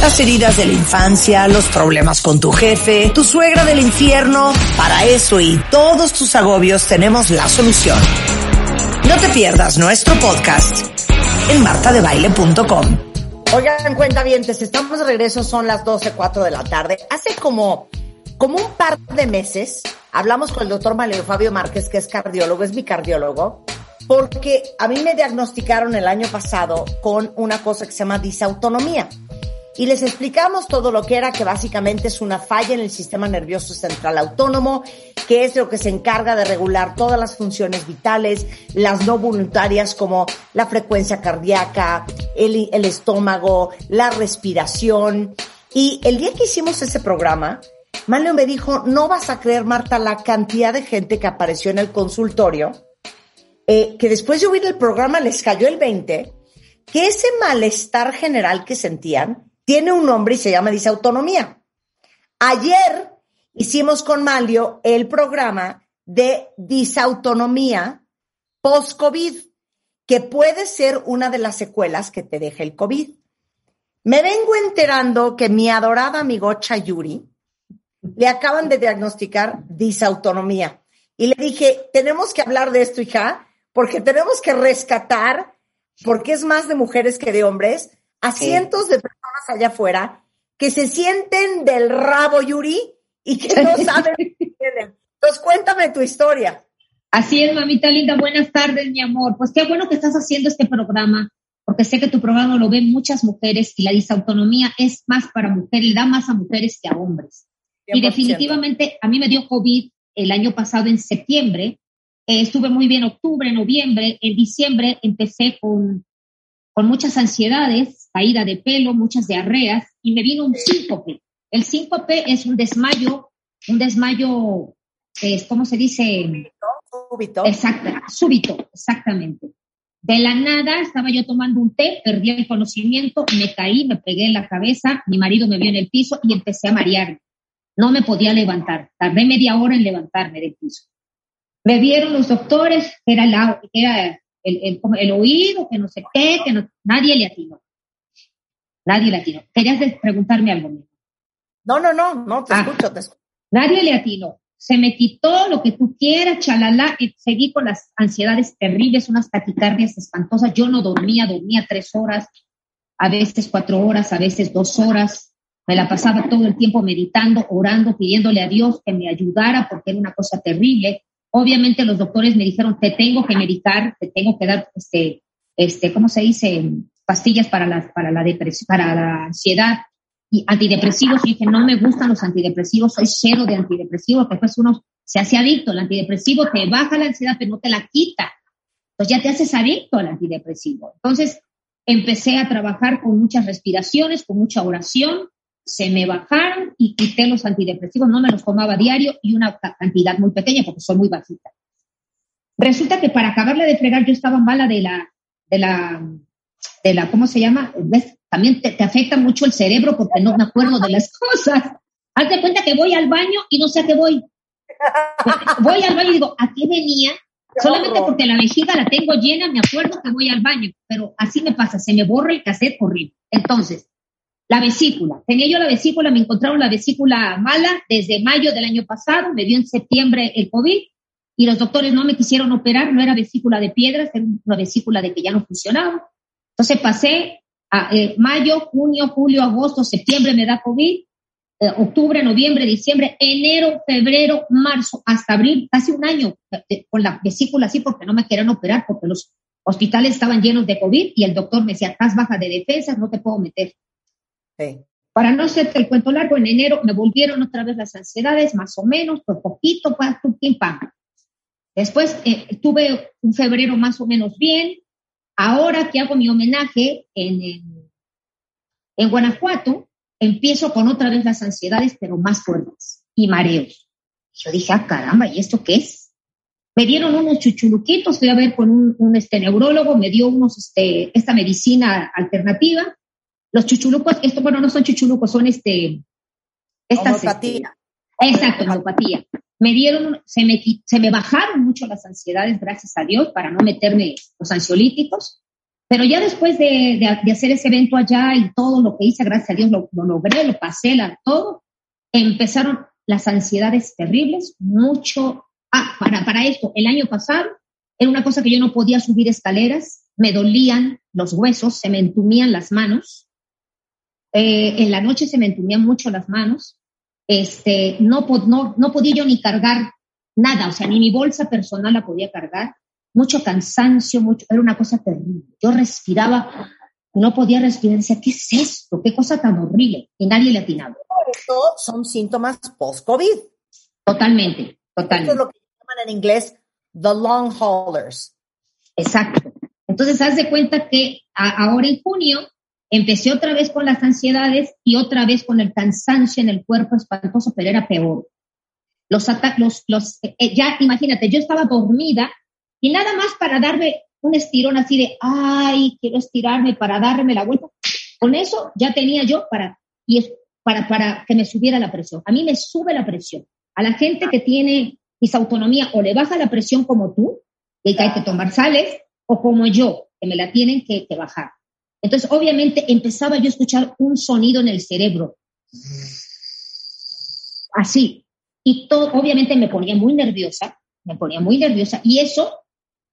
Las heridas de la infancia, los problemas con tu jefe, tu suegra del infierno. Para eso y todos tus agobios tenemos la solución. No te pierdas nuestro podcast en martadebaile.com. Oigan, cuenta bien, estamos de regreso, son las 12.04 de la tarde. Hace como, como un par de meses hablamos con el doctor Mario Fabio Márquez, que es cardiólogo, es mi cardiólogo, porque a mí me diagnosticaron el año pasado con una cosa que se llama disautonomía. Y les explicamos todo lo que era, que básicamente es una falla en el sistema nervioso central autónomo, que es lo que se encarga de regular todas las funciones vitales, las no voluntarias como la frecuencia cardíaca, el, estómago, la respiración. Y el día que hicimos ese programa, Manlio me dijo, no vas a creer, Marta, la cantidad de gente que apareció en el consultorio, eh, que después de oír el programa les cayó el 20, que ese malestar general que sentían tiene un nombre y se llama disautonomía. Ayer hicimos con Manlio el programa de disautonomía post-COVID, que puede ser una de las secuelas que te deja el COVID. Me vengo enterando que mi adorada amigocha Yuri, le acaban de diagnosticar disautonomía. Y le dije, tenemos que hablar de esto, hija, porque tenemos que rescatar, porque es más de mujeres que de hombres, a cientos de personas allá afuera que se sienten del rabo, Yuri, y que no saben qué tienen. Entonces, cuéntame tu historia. Así es, mamita linda. Buenas tardes, mi amor. Pues qué bueno que estás haciendo este programa, porque sé que tu programa lo ven muchas mujeres y la disautonomía es más para mujeres, da más a mujeres que a hombres. Y definitivamente a mí me dio COVID el año pasado en septiembre. Eh, estuve muy bien octubre, noviembre. En diciembre empecé con, con muchas ansiedades, caída de pelo, muchas diarreas y me vino un síncope. El síncope es un desmayo, un desmayo, es, ¿cómo se dice? Súbito. Exacto, súbito, exactamente. De la nada estaba yo tomando un té, perdí el conocimiento, me caí, me pegué en la cabeza, mi marido me vio en el piso y empecé a marearme. No me podía levantar. Tardé media hora en levantarme del piso. Me vieron los doctores, que era, la, era el, el, oído, que no sé qué, que no, nadie le atinó. Nadie le atinó. Querías preguntarme algo. Mismo? No, no, no, no, te ah. escucho, te escucho. Nadie le atinó. Se me quitó lo que tú quieras, chalala, y seguí con las ansiedades terribles, unas taquicardias espantosas. Yo no dormía, dormía tres horas, a veces cuatro horas, a veces dos horas me la pasaba todo el tiempo meditando, orando, pidiéndole a Dios que me ayudara porque era una cosa terrible. Obviamente los doctores me dijeron, te tengo que medicar, te tengo que dar, este, este, ¿cómo se dice? Pastillas para la, para la depresión, para la ansiedad y antidepresivos. Y dije, no me gustan los antidepresivos, soy cero de antidepresivos, después uno se hace adicto. El antidepresivo te baja la ansiedad, pero no te la quita. Entonces ya te haces adicto al antidepresivo. Entonces empecé a trabajar con muchas respiraciones, con mucha oración, se me bajaron y quité los antidepresivos, no me los tomaba diario y una cantidad muy pequeña porque soy muy bajita. Resulta que para acabarle de fregar yo estaba mala de la, de la, de la, ¿cómo se llama? También te, afecta mucho el cerebro porque no me acuerdo de las cosas. Hazte cuenta que voy al baño y no sé a qué voy. Voy al baño y digo, ¿a qué venía? Solamente porque la vejiga la tengo llena, me acuerdo que voy al baño, pero así me pasa, se me borra el cassette horrible. Entonces, la vesícula. Tenía yo la vesícula, me encontraron la vesícula mala desde mayo del año pasado, me dio en septiembre el COVID y los doctores no me quisieron operar, no era vesícula de piedras, era una vesícula de que ya no funcionaba. Entonces pasé a eh, mayo, junio, julio, agosto, septiembre me da COVID, eh, octubre, noviembre, diciembre, enero, febrero, marzo, hasta abril, casi un año eh, con la vesícula así porque no me querían operar porque los hospitales estaban llenos de COVID y el doctor me decía, estás baja de defensas, no te puedo meter. Para no hacerte el cuento largo, en enero me volvieron otra vez las ansiedades, más o menos, por poquito, para tu pam. Después eh, tuve un febrero más o menos bien. Ahora que hago mi homenaje en, en, Guanajuato, empiezo con otra vez las ansiedades, pero más fuertes y mareos. Yo dije, ah, caramba, ¿y esto qué es? Me dieron unos chuchuluquitos, fui a ver con un, un este, neurólogo, me dio unos, este, esta medicina alternativa los chuchulucos, esto, bueno, no son chuchulucos, son este, estas. Este, exacto, homeopatía. Me dieron, se me, se me bajaron mucho las ansiedades, gracias a Dios, para no meterme los ansiolíticos, Pero ya después de, de, hacer ese evento allá y todo lo que hice, gracias a Dios lo, lo logré, lo pasé, la, todo, empezaron las ansiedades terribles, mucho. Ah, para, para esto, el año pasado era una cosa que yo no podía subir escaleras, me dolían los huesos, se me entumían las manos. Eh, en la noche se me entumían mucho las manos. Este, no, no, no podía yo ni cargar nada, o sea, ni mi bolsa personal la podía cargar. Mucho cansancio, mucho, era una cosa terrible. Yo respiraba, no podía respirar, decía, ¿qué es esto? ¿Qué cosa tan horrible? Y nadie le atinaba. Esto son síntomas post-COVID. Totalmente, totalmente. Esto es lo que llaman en inglés the long haulers. Exacto. Entonces, haz de cuenta que ahora en junio empecé otra vez con las ansiedades y otra vez con el cansancio en el cuerpo espantoso, pero era peor. Los, los, los eh, ya imagínate, yo estaba dormida y nada más para darme un estirón así de, ay, quiero estirarme para darme la vuelta. Con eso ya tenía yo para, y para, para que me subiera la presión. A mí me sube la presión. A la gente que tiene autonomía o le baja la presión como tú, que hay que tomar sales, o como yo, que me la tienen que, bajar. Entonces, obviamente, empezaba yo a escuchar un sonido en el cerebro. Así. Y todo, obviamente, me ponía muy nerviosa, me ponía muy nerviosa. Y eso,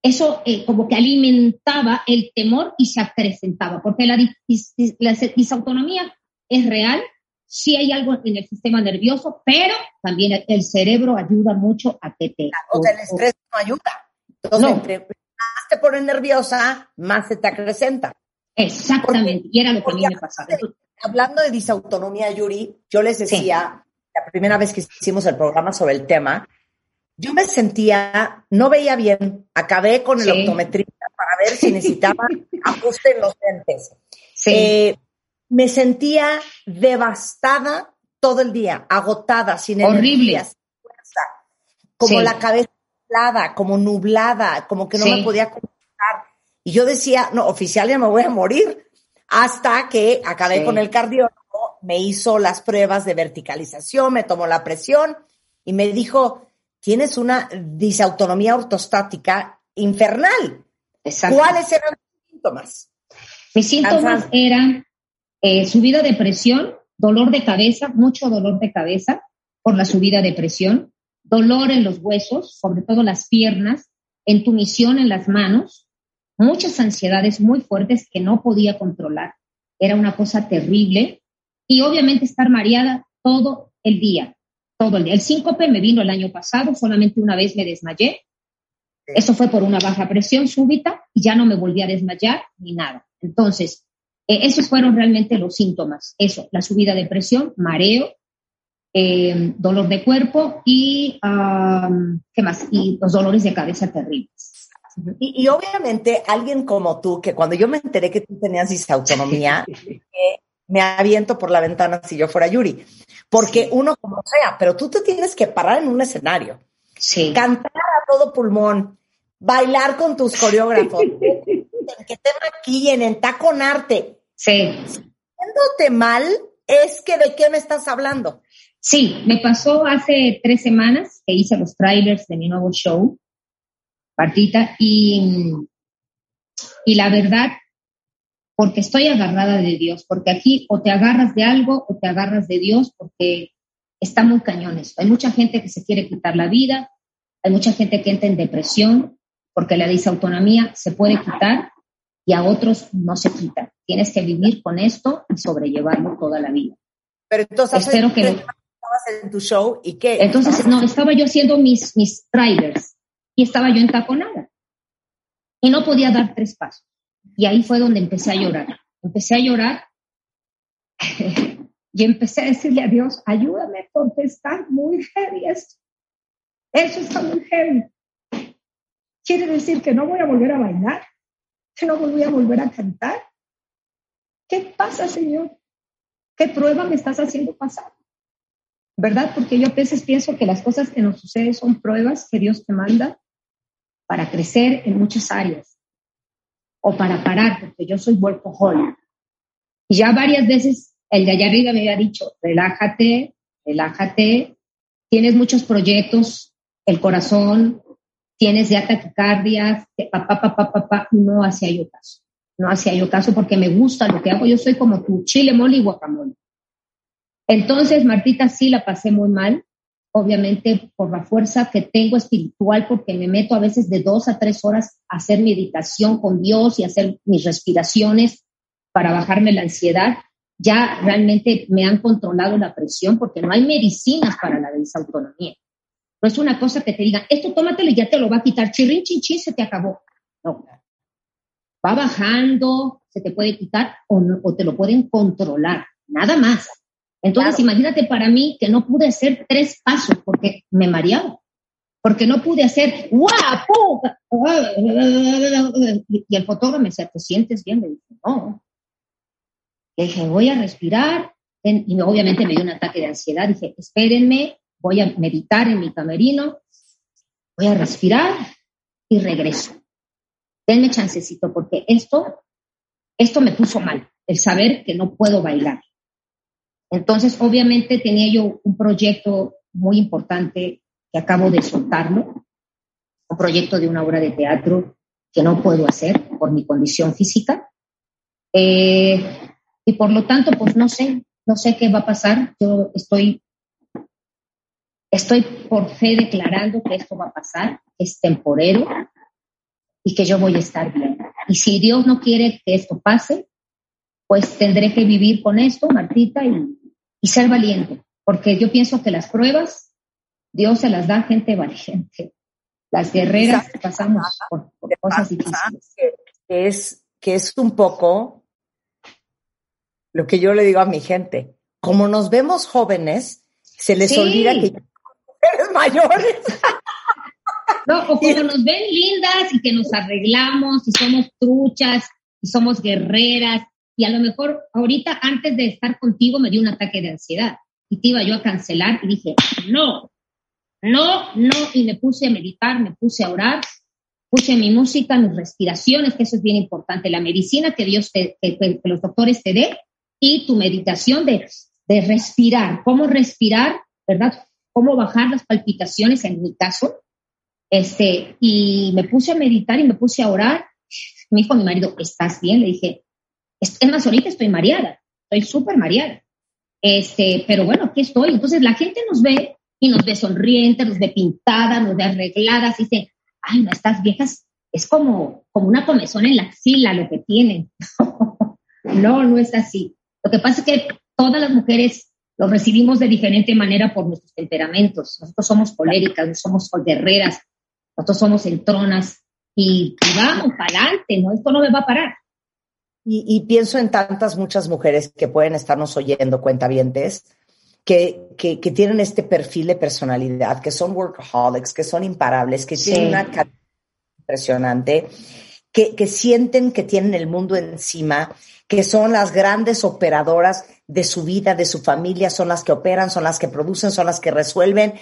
eso eh, como que alimentaba el temor y se acrecentaba, porque la, la disautonomía es real, sí hay algo en el sistema nervioso, pero también el cerebro ayuda mucho a que te... O sea, el estrés no ayuda. Entonces, entre más te pones nerviosa, más se te acrecenta. Exactamente, y era lo que a mí me pasaba. Hablando de disautonomía, Yuri, yo les decía, la primera vez que hicimos el programa sobre el tema, yo me sentía, no veía bien, acabé con el optometrista para ver si necesitaba ajuste en los lentes. Sí. Eh, me sentía devastada todo el día, agotada, sin Horrible. fuerza, como la cabeza nublada, como nublada, como que no me podía concentrar. Y yo decía, no, oficial ya me voy a morir. Hasta que acabé con el cardiólogo, me hizo las pruebas de verticalización, me tomó la presión y me dijo, tienes una disautonomía ortostática infernal. ¿Cuáles eran los síntomas? Mis síntomas eran eh, subida de presión, dolor de cabeza, mucho dolor de cabeza por la subida de presión, dolor en los huesos, sobre todo las piernas, entumisión en las manos, muchas ansiedades muy fuertes que no podía controlar. Era una cosa terrible. Y obviamente estar mareada todo el día, todo el día. El síncope me vino el año pasado, solamente una vez me desmayé. Eso fue por una baja presión súbita y ya no me volví a desmayar ni nada. Entonces, eh, esos fueron realmente los síntomas. Eso, la subida de presión, mareo, eh, dolor de cuerpo y, ¿qué más? Y los dolores de cabeza terribles. Y, obviamente alguien como tú, que cuando yo me enteré que tú tenías disautonomía, me aviento por la ventana si yo fuera Yuri. Porque uno como sea, pero tú te tienes que parar en un escenario. Sí. Cantar a todo pulmón, bailar con tus coreógrafos, que te maquillen, entaconarte. Sí. Siéndote mal, es que de qué me estás hablando. Sí, me pasó hace tres semanas que hice los trailers de mi nuevo show, Partita, y, y la verdad, porque estoy agarrada de Dios, porque aquí o te agarras de algo o te agarras de Dios, porque está muy cañón Hay mucha gente que se quiere quitar la vida, hay mucha gente que entra en depresión, porque la disautonomía se puede quitar y a otros no se quita. Tienes que vivir con esto y sobrellevarlo toda la vida. Pero entonces, Espero que estabas en tu show y qué? Entonces, no, estaba yo haciendo mis, mis trailers y estaba yo en entaconada y no podía dar tres pasos. Y ahí fue donde empecé a llorar. Empecé a llorar y empecé a decirle a Dios, ayúdame porque está muy heavy esto. Eso está muy heavy. Quiere decir que no voy a volver a bailar, que no voy a volver a cantar. ¿Qué pasa, Señor? ¿Qué prueba me estás haciendo pasar? ¿Verdad? Porque yo a veces pienso que las cosas que nos suceden son pruebas que Dios te manda para crecer en muchas áreas o para parar, porque yo soy workaholic. Y ya varias veces el de allá arriba me había dicho, relájate, relájate, tienes muchos proyectos, el corazón, tienes ya taquicardias, papá, papá, papá, no hacía yo caso. no hacía yo caso porque me gusta lo que hago. Yo soy como tu chile, mole y guacamole. Entonces, Martita, sí la pasé muy mal, obviamente por la fuerza que tengo espiritual, porque me meto a veces de dos a tres horas a hacer meditación con Dios y hacer mis respiraciones para bajarme la ansiedad. Ya realmente me han controlado la presión porque no hay medicinas para la desautonomía. No es una cosa que te digan, esto tómatelo y ya te lo va a quitar, chirrin, chin, se te acabó. No. Va bajando, se te puede quitar o te lo pueden controlar, nada más. Entonces, imagínate para mí que no pude hacer tres pasos porque me mareaba, porque no pude hacer ¡guapo! Y el fotógrafo me decía, ¿te sientes bien? Le dije, no. Le dije, voy a respirar. Y obviamente me dio un ataque de ansiedad. Dije, espérenme, voy a meditar en mi camerino, voy a respirar y regreso. Denme chancecito porque esto, esto me puso mal, el saber que no puedo bailar. Entonces, obviamente tenía yo un proyecto muy importante que acabo de soltarlo, un proyecto de una obra de teatro que no puedo hacer por mi condición física. Eh, y por lo tanto, pues no sé, no sé qué va a pasar. Yo estoy, estoy por fe declarando que esto va a pasar, que es temporero y que yo voy a estar bien. Y si Dios no quiere que esto pase, pues tendré que vivir con esto, Martita, y, y ser valiente, porque yo pienso que las pruebas Dios se las da a gente valiente. Las guerreras pasamos por, cosas difíciles. Que es, que es un poco lo que yo le digo a mi gente. Como nos vemos jóvenes, se les olvida que eres mayores. No, o como nos ven lindas y que nos arreglamos y somos truchas y somos guerreras y a lo mejor ahorita antes de estar contigo me dio un ataque de ansiedad y te iba yo a cancelar y dije, no, no, no, y me puse a meditar, me puse a orar, puse mi música, mis respiraciones, que eso es bien importante, la medicina que Dios te, que, los doctores te dé y tu meditación de, de respirar, cómo respirar, ¿verdad? Cómo bajar las palpitaciones en mi caso. Este, y me puse a meditar y me puse a orar. Me dijo mi marido, ¿estás bien? Le dije, es, más, ahorita estoy mareada, estoy súper mareada. Este, pero bueno, aquí estoy. Entonces la gente nos ve y nos ve sonrientes, nos ve pintadas, nos ve arregladas y dice, ay, no, estas viejas es como, como una comezón en la axila lo que tienen. no, no es así. Lo que pasa es que todas las mujeres lo recibimos de diferente manera por nuestros temperamentos. Nosotros somos coléricas, nosotros somos guerreras, nosotros somos entronas y, y vamos para adelante, ¿no? Esto no me va a parar. Y, pienso en tantas, muchas mujeres que pueden estarnos oyendo, cuentavientes, que, que, tienen este perfil de personalidad, que son workaholics, que son imparables, que tienen una impresionante, que, que sienten que tienen el mundo encima, que son las grandes operadoras de su vida, de su familia, son las que operan, son las que producen, son las que resuelven,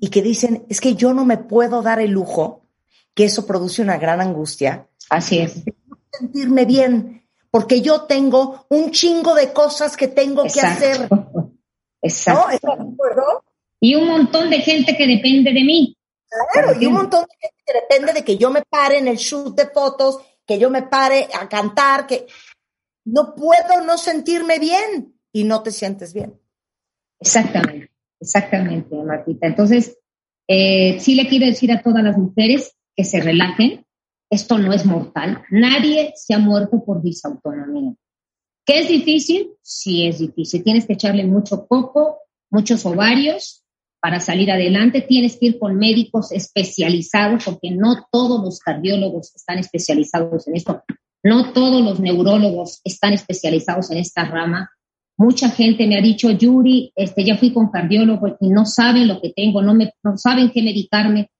y que dicen, es que yo no me puedo dar el lujo, que eso produce una gran angustia. Así es. Sentirme bien, porque yo tengo un chingo de cosas que tengo que hacer. Exacto. Y un montón de gente que depende de mí. Claro, y un montón de gente que depende de que yo me pare en el shoot de fotos, que yo me pare a cantar, que no puedo no sentirme bien y no te sientes bien. Exactamente, exactamente, Martita. Entonces, eh, sí le quiero decir a todas las mujeres que se relajen, esto no es mortal. Nadie se ha muerto por disautonomía. ¿Qué es difícil? Sí es difícil. Tienes que echarle mucho coco, muchos ovarios para salir adelante. Tienes que ir con médicos especializados porque no todos los cardiólogos están especializados en esto. No todos los neurólogos están especializados en esta rama. Mucha gente me ha dicho, Yuri, este, ya fui con cardiólogo y no saben lo que tengo, no, me, no saben qué medicarme.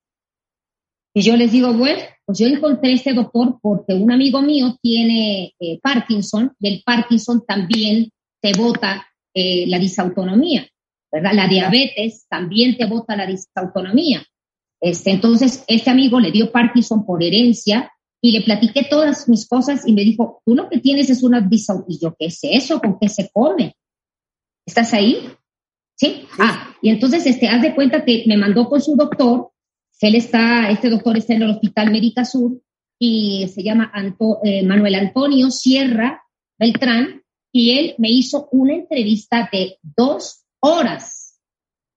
Y yo les digo, bueno, pues yo encontré este doctor porque un amigo mío tiene eh, Parkinson y el Parkinson también te bota eh, la disautonomía, ¿verdad? La diabetes también te bota la disautonomía. Este, entonces, este amigo le dio Parkinson por herencia y le platiqué todas mis cosas y me dijo, tú lo que tienes es una disautonomía. Y yo, ¿qué es eso? ¿Con qué se come? ¿Estás ahí? ¿Sí? Ah, y entonces, este, haz de cuenta que me mandó con su doctor él está, este doctor está en el Hospital Médica Sur y se llama eh, Manuel Antonio Sierra Beltrán y él me hizo una entrevista de dos horas,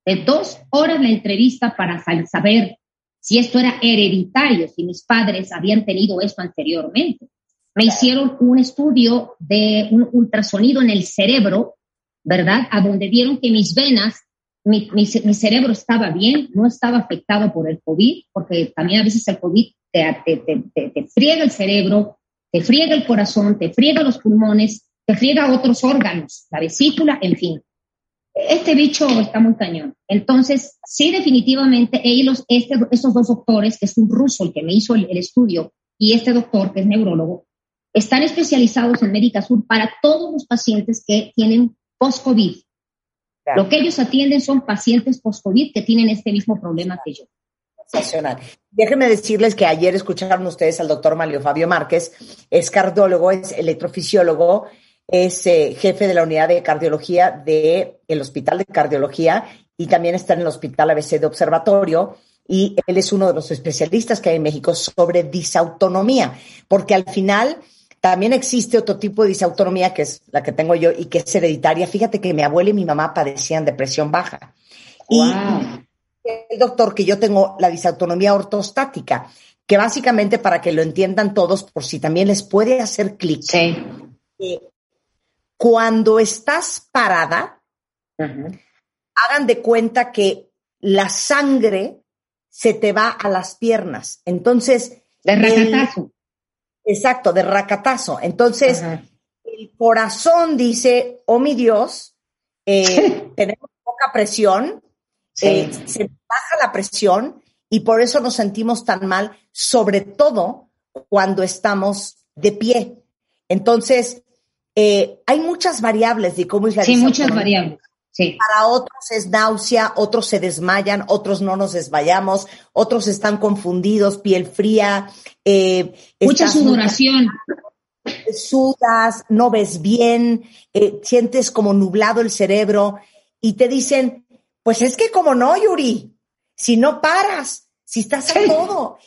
de dos horas la entrevista para saber si esto era hereditario, si mis padres habían tenido esto anteriormente. Me hicieron un estudio de un ultrasonido en el cerebro, ¿verdad? A donde vieron que mis venas, mi, mi, cerebro estaba bien, no estaba afectado por el COVID, porque también a veces el COVID te, te, te, te friega el cerebro, te friega el corazón, te friega los pulmones, te friega otros órganos, la vesícula, en fin. Este bicho está muy cañón. Entonces, sí, definitivamente, ellos, este, estos dos doctores, que es un ruso el que me hizo el, estudio, y este doctor, que es neurólogo, están especializados en Médica Sur para todos los pacientes que tienen post-COVID. Lo que ellos atienden son pacientes post-COVID que tienen este mismo problema que yo. Sensacional. Déjenme decirles que ayer escucharon ustedes al doctor Mario Fabio Márquez, es cardiólogo, es electrofisiólogo, es eh, jefe de la unidad de cardiología del el Hospital de Cardiología y también está en el Hospital ABC de Observatorio y él es uno de los especialistas que hay en México sobre disautonomía, porque al final también existe otro tipo de disautonomía que es la que tengo yo y que es hereditaria. Fíjate que mi abuela y mi mamá padecían depresión baja. Y el doctor que yo tengo la disautonomía ortostática, que básicamente para que lo entiendan todos, por si también les puede hacer clic, eh, cuando estás parada, hagan de cuenta que la sangre se te va a las piernas. Entonces. De racatazo. Exacto, de racatazo. Entonces, el corazón dice, oh mi Dios, eh, tenemos poca presión, eh, se baja la presión y por eso nos sentimos tan mal, sobre todo cuando estamos de pie. Entonces, eh, hay muchas variables de cómo es la Sí, muchas variables. Sí. Para otros es náusea, otros se desmayan, otros no nos desmayamos, otros están confundidos, piel fría. Eh, Mucha sudoración. Sudas, no ves bien, eh, sientes como nublado el cerebro y te dicen, pues es que como no, Yuri, si no paras, si estás a todo,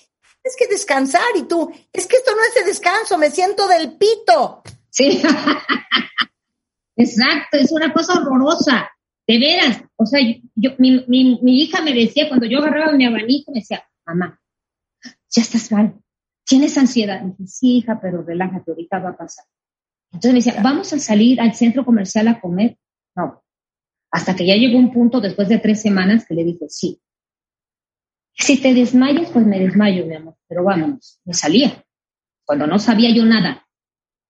es que descansar y tú, es que esto no es de descanso, me siento del pito. Sí, exacto, es una cosa horrorosa, de veras. O sea, yo, mi, mi, hija me decía, cuando yo agarraba mi abanico, me decía, mamá, ya estás mal, tienes ansiedad. dije, sí, hija, pero relájate, ahorita va a pasar. Entonces me decía, vamos a salir al centro comercial a comer. No, hasta que ya llegó un punto después de tres semanas que le dije, sí. Si te desmayas, pues me desmayo, mi amor, pero vámonos. Me salía. Cuando no sabía yo nada,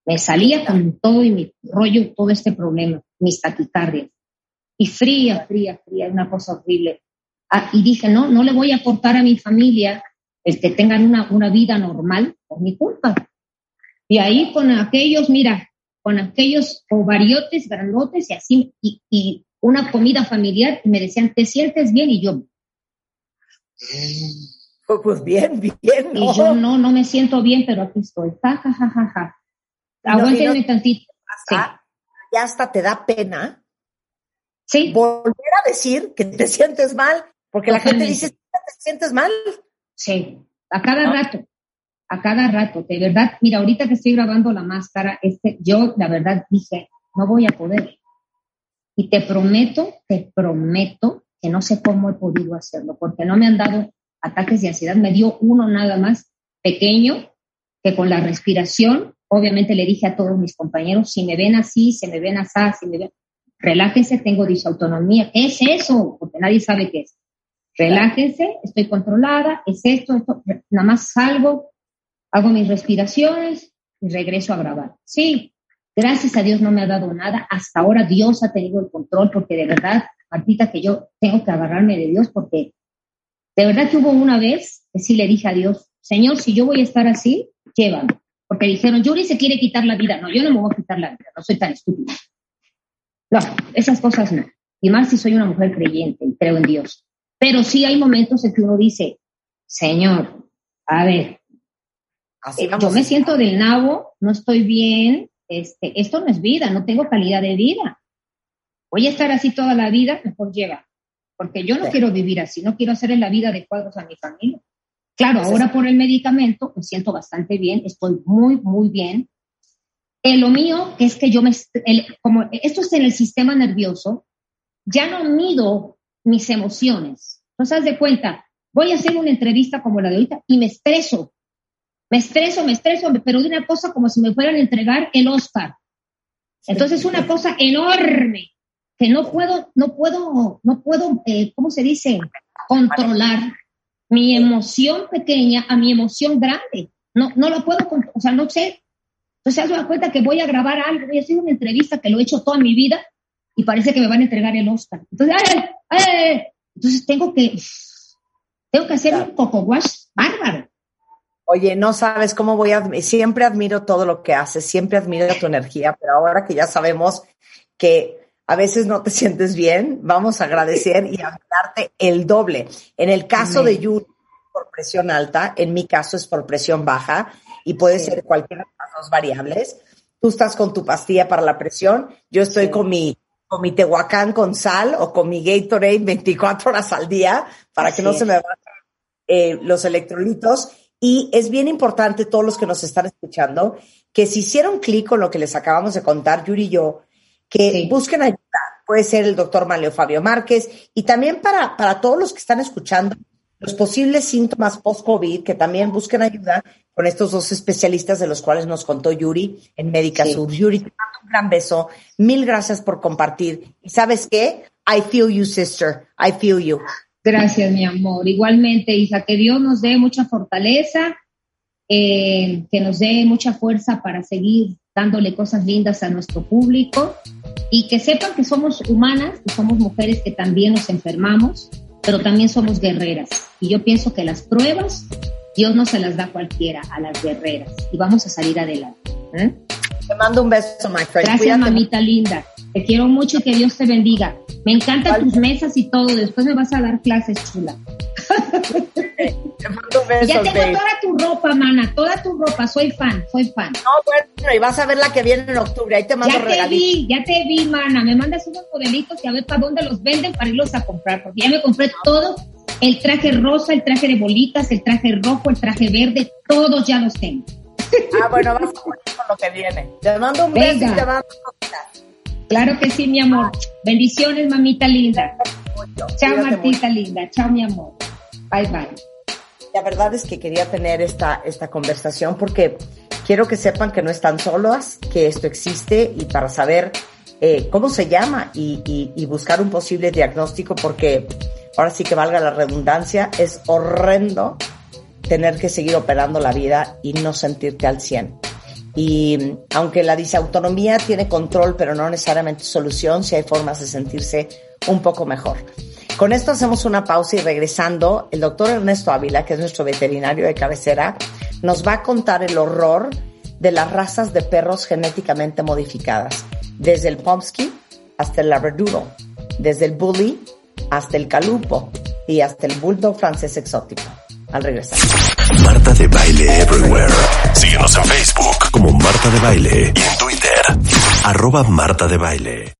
me salía con todo y mi rollo, todo este problema, mis taquicardias. Y fría, fría, fría, una cosa horrible. Ah, y dije, no, no le voy a aportar a mi familia el que tengan una, una vida normal por mi culpa. Y ahí con aquellos, mira, con aquellos ovariotes grandotes y así, y, y una comida familiar, y me decían, ¿te sientes bien? Y yo, pues bien, bien. ¿no? Y yo no, no me siento bien, pero aquí estoy. Ja, ja, ja, ja, ja. Aguántenme tantito. Ya hasta te da pena sí. volver a decir que te sientes mal, porque la gente dice, ¿te sientes mal? Sí, a cada rato, a cada rato, de verdad. Mira, ahorita que estoy grabando la máscara, este, yo la verdad dije, no voy a poder. Y te prometo, te prometo que no sé cómo he podido hacerlo, porque no me han dado ataques de ansiedad, me dio uno nada más pequeño, que con la respiración Obviamente le dije a todos mis compañeros, si me ven así, si me ven así, si me ven, relájense, tengo disautonomía. ¿Qué es eso? Porque nadie sabe qué es. Relájense, estoy controlada, es esto, esto. Nada más salgo, hago mis respiraciones y regreso a grabar. Sí, gracias a Dios no me ha dado nada. Hasta ahora Dios ha tenido el control porque de verdad, Martita, que yo tengo que agarrarme de Dios porque de verdad que hubo una vez que sí le dije a Dios, Señor, si yo voy a estar así, llévame porque dijeron, Yuri se quiere quitar la vida. No, yo no me voy a quitar la vida, no soy tan estúpida. No, esas cosas no. Y más si soy una mujer creyente y creo en Dios. Pero sí hay momentos en que uno dice, Señor, a ver, Así yo me siento del nabo, no estoy bien, este, esto no es vida, no tengo calidad de vida. Voy a estar así toda la vida, mejor llega. Porque yo no quiero vivir así, no quiero hacer en la vida de cuadros a mi familia. Claro, ahora por el medicamento me siento bastante bien, estoy muy, muy bien. Eh, lo mío es que yo me, como esto es en el sistema nervioso, ya no mido mis emociones. No sabes de cuenta, voy a hacer una entrevista como la de ahorita y me estreso. Me estreso, me estreso, pero de una cosa como si me fueran a entregar el Oscar. Entonces, una cosa enorme que no puedo, no puedo, no puedo, eh, ¿cómo se dice? Controlar mi emoción pequeña a mi emoción grande. No, no lo puedo, o sea, no sé. Entonces, se da cuenta que voy a grabar algo, voy a hacer una entrevista que lo he hecho toda mi vida y parece que me van a entregar el Oscar. Entonces, ¡ay, ay! Entonces tengo que, tengo que hacer un coco wash bárbaro. Oye, no sabes cómo voy a, siempre admiro todo lo que haces, siempre admiro tu energía, pero ahora que ya sabemos que a veces no te sientes bien, vamos a agradecer y a darte el doble. En el caso de Yuri, por presión alta, en mi caso es por presión baja y puede ser las dos variables. Tú estás con tu pastilla para la presión, yo estoy con mi con mi Tehuacán con sal o con mi Gatorade 24 horas al día para que no se me vayan eh, los electrolitos. Y es bien importante, todos los que nos están escuchando, que si hicieron clic con lo que les acabamos de contar, Yuri y yo, que busquen ayuda. Puede ser el doctor Manlio Fabio Márquez y también para, para todos los que están escuchando los posibles síntomas post-COVID, que también busquen ayuda con estos dos especialistas de los cuales nos contó Yuri en Médica Sur. Yuri, te mando un gran beso. Mil gracias por compartir. ¿Y sabes qué? I feel you, sister. I feel you. Gracias, mi amor. Igualmente, Isa, que Dios nos dé mucha fortaleza, eh, que nos dé mucha fuerza para seguir dándole cosas lindas a nuestro público y que sepan que somos humanas, que somos mujeres que también nos enfermamos, pero también somos guerreras. Y yo pienso que las pruebas Dios no se las da a cualquiera, a las guerreras. Y vamos a salir adelante. ¿eh? Te mando un beso, my friend. Gracias, mamita linda. Te quiero mucho y que Dios te bendiga. Me encantan tus mesas y todo. Después me vas a dar clases, chula. Te mando un beso, ya tengo toda tu ropa, mana, toda tu ropa. Soy fan, soy fan. No, bueno, y vas a ver la que viene en octubre. Ahí te mando Ya te vi, ya te vi, mana. Me mandas unos modelitos y a ver para dónde los venden para irlos a comprar. Porque ya me compré todo el traje rosa, el traje de bolitas, el traje rojo, el traje verde, todos ya los tengo. Ah, bueno, vamos a poner con lo que viene. Te mando un beso y te mando Claro que sí, mi amor. Bendiciones, mamita linda. Chao, Martita linda. Chao, mi amor. Bye, bye. La verdad es que quería tener esta, esta conversación porque quiero que sepan que no están solas, que esto existe y para saber eh, cómo se llama y, buscar un posible diagnóstico porque ahora sí que valga la redundancia, es horrendo tener que seguir operando la vida y no sentirte al 100. Y aunque la disautonomía tiene control, pero no necesariamente solución, si hay formas de sentirse un poco mejor. Con esto hacemos una pausa y regresando, el doctor Ernesto Ávila, que es nuestro veterinario de cabecera, nos va a contar el horror de las razas de perros genéticamente modificadas, desde el Pomsky hasta el Labradoodle, desde el Bully hasta el Calupo y hasta el Bulldog francés exótico. Al regresar. Marta de Baile Everywhere. Síguenos en Facebook como Marta de Baile y en Twitter.